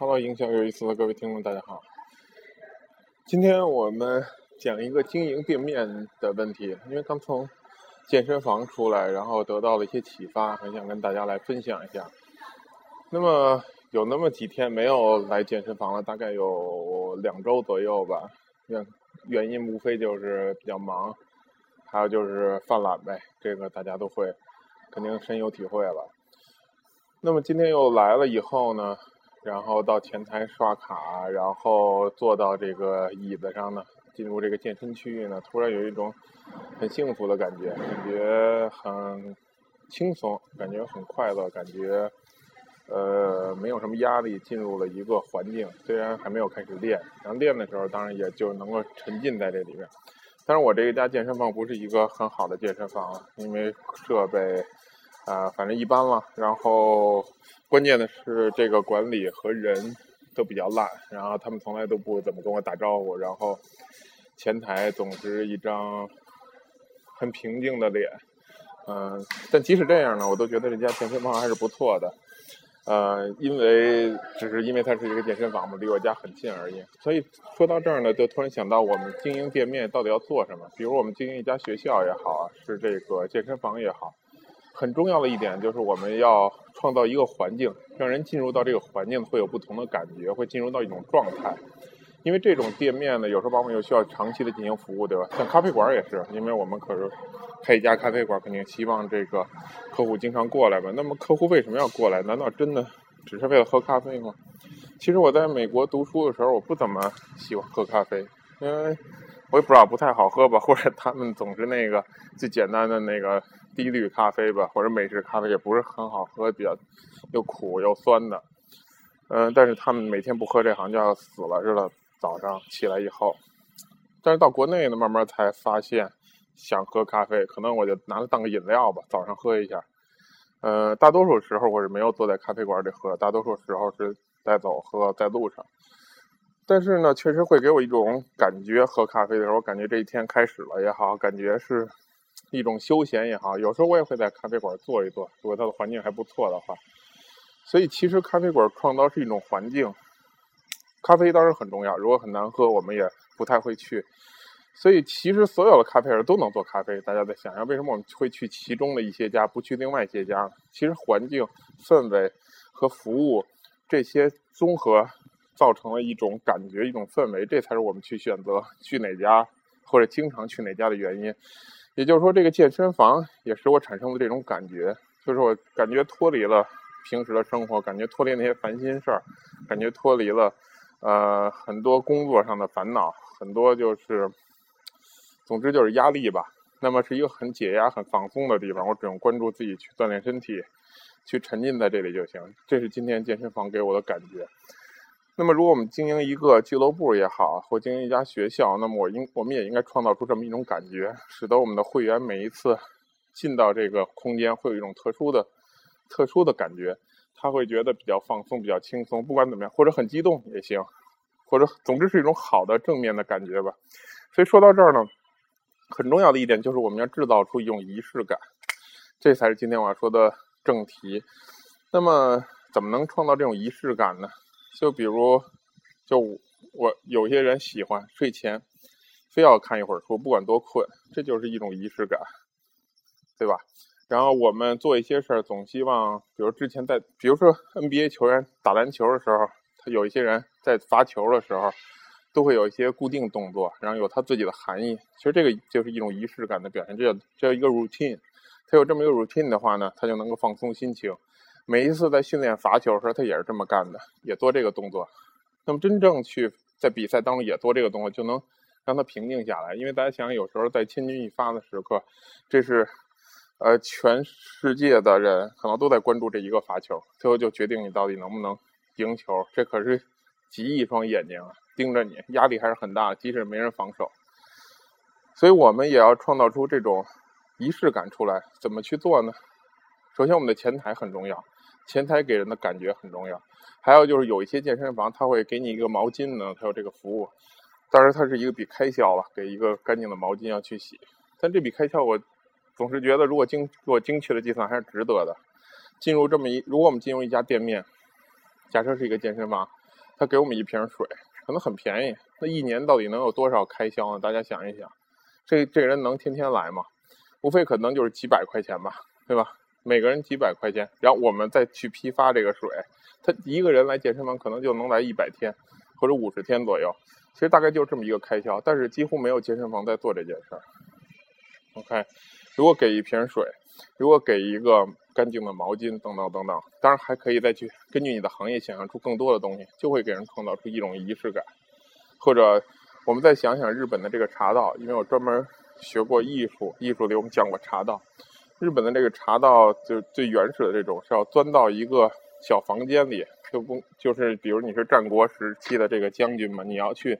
Hello，营销有意思的各位听众，大家好。今天我们讲一个经营店面的问题，因为刚从健身房出来，然后得到了一些启发，很想跟大家来分享一下。那么有那么几天没有来健身房了，大概有两周左右吧。原原因无非就是比较忙，还有就是犯懒呗，这个大家都会肯定深有体会了。那么今天又来了以后呢？然后到前台刷卡，然后坐到这个椅子上呢，进入这个健身区域呢，突然有一种很幸福的感觉，感觉很轻松，感觉很快乐，感觉呃没有什么压力，进入了一个环境。虽然还没有开始练，然后练的时候当然也就能够沉浸在这里面。但是我这一家健身房不是一个很好的健身房，因为设备。啊，反正一般了。然后关键的是这个管理和人都比较烂，然后他们从来都不怎么跟我打招呼。然后前台总是一张很平静的脸，嗯，但即使这样呢，我都觉得这家健身房还是不错的。呃，因为只是因为它是一个健身房嘛，离我家很近而已。所以说到这儿呢，就突然想到我们经营店面到底要做什么？比如我们经营一家学校也好，是这个健身房也好。很重要的一点就是我们要创造一个环境，让人进入到这个环境会有不同的感觉，会进入到一种状态。因为这种店面呢，有时候往往又需要长期的进行服务，对吧？像咖啡馆也是，因为我们可是开一家咖啡馆，肯定希望这个客户经常过来吧。那么客户为什么要过来？难道真的只是为了喝咖啡吗？其实我在美国读书的时候，我不怎么喜欢喝咖啡，因为我也不知道不太好喝吧，或者他们总是那个最简单的那个。低滤咖啡吧，或者美式咖啡也不是很好喝，比较又苦又酸的。嗯，但是他们每天不喝这好像就要死了似的。早上起来以后，但是到国内呢，慢慢才发现想喝咖啡，可能我就拿它当个饮料吧，早上喝一下。呃，大多数时候我是没有坐在咖啡馆里喝，大多数时候是带走喝在路上。但是呢，确实会给我一种感觉，喝咖啡的时候，我感觉这一天开始了也好，感觉是。一种休闲也好，有时候我也会在咖啡馆坐一坐，如果它的环境还不错的话。所以其实咖啡馆创造是一种环境，咖啡当然很重要。如果很难喝，我们也不太会去。所以其实所有的咖啡人都能做咖啡。大家在想想，为什么我们会去其中的一些家，不去另外一些家？其实环境、氛围和服务这些综合，造成了一种感觉、一种氛围，这才是我们去选择去哪家或者经常去哪家的原因。也就是说，这个健身房也使我产生了这种感觉，就是我感觉脱离了平时的生活，感觉脱离那些烦心事儿，感觉脱离了呃很多工作上的烦恼，很多就是，总之就是压力吧。那么是一个很解压、很放松的地方，我只用关注自己去锻炼身体，去沉浸在这里就行。这是今天健身房给我的感觉。那么，如果我们经营一个俱乐部也好，或经营一家学校，那么我应我们也应该创造出这么一种感觉，使得我们的会员每一次进到这个空间，会有一种特殊的、特殊的感觉，他会觉得比较放松、比较轻松，不管怎么样，或者很激动也行，或者总之是一种好的正面的感觉吧。所以说到这儿呢，很重要的一点就是我们要制造出一种仪式感，这才是今天我要说的正题。那么，怎么能创造这种仪式感呢？就比如，就我有些人喜欢睡前非要看一会儿书，不管多困，这就是一种仪式感，对吧？然后我们做一些事儿，总希望，比如之前在，比如说 NBA 球员打篮球的时候，他有一些人在罚球的时候，都会有一些固定动作，然后有他自己的含义。其实这个就是一种仪式感的表现，这叫这叫一个 routine。他有这么一个 routine 的话呢，他就能够放松心情。每一次在训练罚球的时候，他也是这么干的，也做这个动作。那么真正去在比赛当中也做这个动作，就能让他平静下来。因为大家想想，有时候在千钧一发的时刻，这是呃全世界的人可能都在关注这一个罚球，最后就决定你到底能不能赢球。这可是几亿双眼睛啊盯着你，压力还是很大，即使没人防守。所以我们也要创造出这种仪式感出来。怎么去做呢？首先，我们的前台很重要。前台给人的感觉很重要，还有就是有一些健身房，他会给你一个毛巾呢，他有这个服务，当然它是一个笔开销了，给一个干净的毛巾要去洗，但这笔开销我总是觉得，如果精做精确的计算还是值得的。进入这么一，如果我们进入一家店面，假设是一个健身房，他给我们一瓶水，可能很便宜，那一年到底能有多少开销呢？大家想一想，这这人能天天来吗？无非可能就是几百块钱吧，对吧？每个人几百块钱，然后我们再去批发这个水，他一个人来健身房可能就能来一百天或者五十天左右，其实大概就这么一个开销，但是几乎没有健身房在做这件事儿。OK，如果给一瓶水，如果给一个干净的毛巾等等等等，当然还可以再去根据你的行业想象出更多的东西，就会给人创造出一种仪式感。或者我们再想想日本的这个茶道，因为我专门学过艺术，艺术里我们讲过茶道。日本的这个茶道就最原始的这种是要钻到一个小房间里，就不就是比如你是战国时期的这个将军嘛，你要去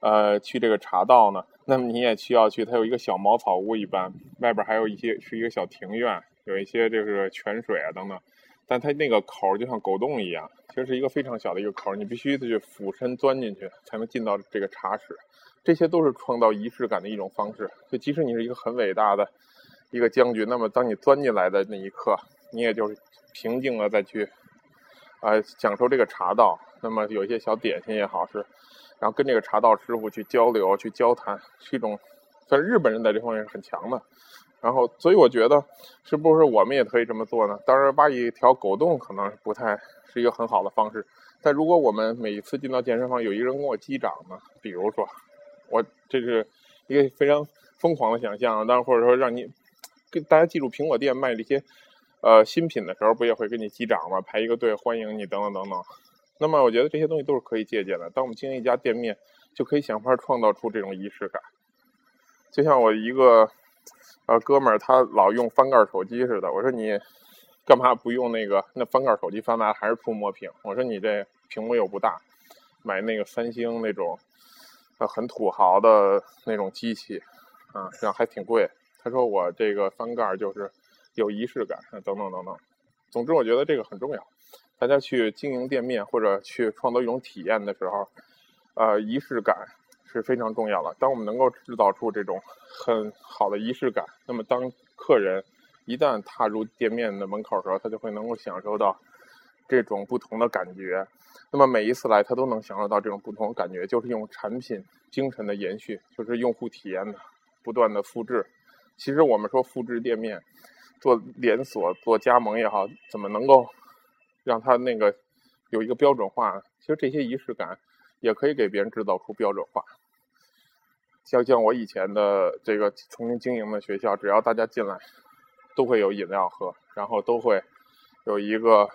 呃去这个茶道呢。那么你也需要去，它有一个小茅草屋，一般外边还有一些是一个小庭院，有一些这个泉水啊等等，但它那个口就像狗洞一样，其实是一个非常小的一个口，你必须得去俯身钻进去才能进到这个茶室，这些都是创造仪式感的一种方式。就即使你是一个很伟大的一个将军，那么当你钻进来的那一刻，你也就是平静的再去啊享受这个茶道，那么有一些小点心也好是。然后跟这个茶道师傅去交流、去交谈，是一种，算日本人在这方面是很强的。然后，所以我觉得，是不是我们也可以这么做呢？当然，挖一条狗洞可能不太是一个很好的方式。但如果我们每一次进到健身房，有一个人跟我击掌呢？比如说，我这是一个非常疯狂的想象。当然，或者说让你跟大家记住，苹果店卖这些呃新品的时候，不也会跟你击掌吗？排一个队欢迎你，等等等等。那么我觉得这些东西都是可以借鉴的。当我们经营一家店面，就可以想法创造出这种仪式感。就像我一个呃哥们儿，他老用翻盖手机似的。我说你干嘛不用那个那翻盖手机？翻来还是触摸屏？我说你这屏幕又不大，买那个三星那种呃很土豪的那种机器啊，这样还挺贵。他说我这个翻盖就是有仪式感，等等等等。总之，我觉得这个很重要。大家去经营店面或者去创造一种体验的时候，呃，仪式感是非常重要的。当我们能够制造出这种很好的仪式感，那么当客人一旦踏入店面的门口的时候，他就会能够享受到这种不同的感觉。那么每一次来，他都能享受到这种不同的感觉，就是用产品精神的延续，就是用户体验的不断的复制。其实我们说复制店面，做连锁、做加盟也好，怎么能够？让他那个有一个标准化，其实这些仪式感也可以给别人制造出标准化。像像我以前的这个曾经经营的学校，只要大家进来，都会有饮料喝，然后都会有一个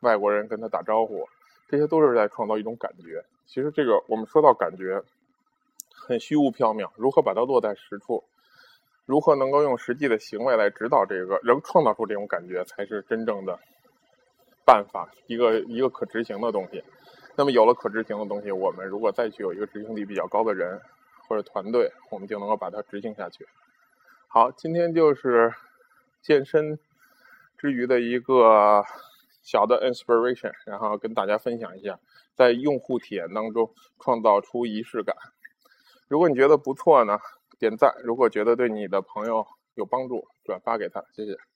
外国人跟他打招呼，这些都是在创造一种感觉。其实这个我们说到感觉，很虚无缥缈，如何把它落在实处，如何能够用实际的行为来指导这个能创造出这种感觉，才是真正的。办法一个一个可执行的东西，那么有了可执行的东西，我们如果再去有一个执行力比较高的人或者团队，我们就能够把它执行下去。好，今天就是健身之余的一个小的 inspiration，然后跟大家分享一下，在用户体验当中创造出仪式感。如果你觉得不错呢，点赞；如果觉得对你的朋友有帮助，转发给他，谢谢。